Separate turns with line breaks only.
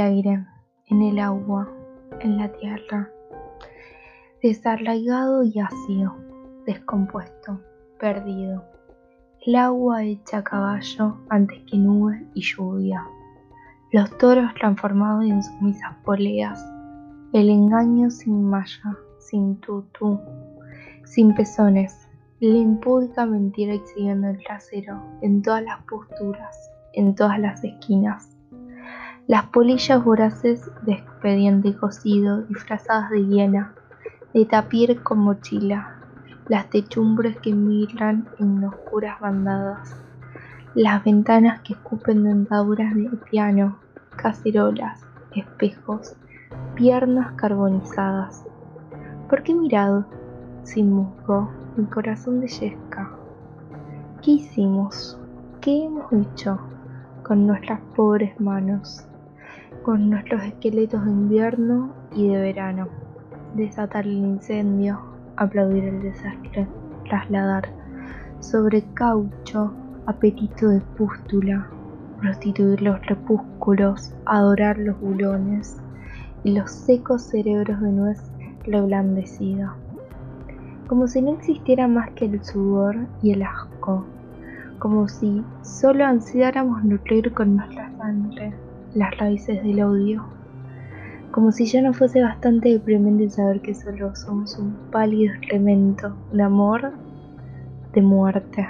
aire, en el agua, en la tierra, desarraigado y ácido, descompuesto, perdido. El agua hecha caballo antes que nube y lluvia. Los toros transformados en sumisas poleas. El engaño sin malla, sin tutú, sin pezones. La impúdica mentira exhibiendo el trasero en todas las posturas, en todas las esquinas. Las polillas voraces de expediente cocido, disfrazadas de hiena, de tapir con mochila, las techumbres que migran en oscuras bandadas, las ventanas que escupen dentaduras de piano, cacerolas, espejos, piernas carbonizadas. ¿Por qué mirado? Sin musgo, mi corazón de yesca. ¿Qué hicimos? ¿Qué hemos hecho con nuestras pobres manos? Con nuestros esqueletos de invierno y de verano. Desatar el incendio, aplaudir el desastre, trasladar sobre caucho apetito de pústula, prostituir los repúsculos, adorar los bulones y los secos cerebros de nuez reblandecida, como si no existiera más que el sudor y el asco, como si solo ansiáramos nutrir con nuestra sangre las raíces del odio como si ya no fuese bastante deprimente saber que solo somos un pálido elemento de amor, de muerte.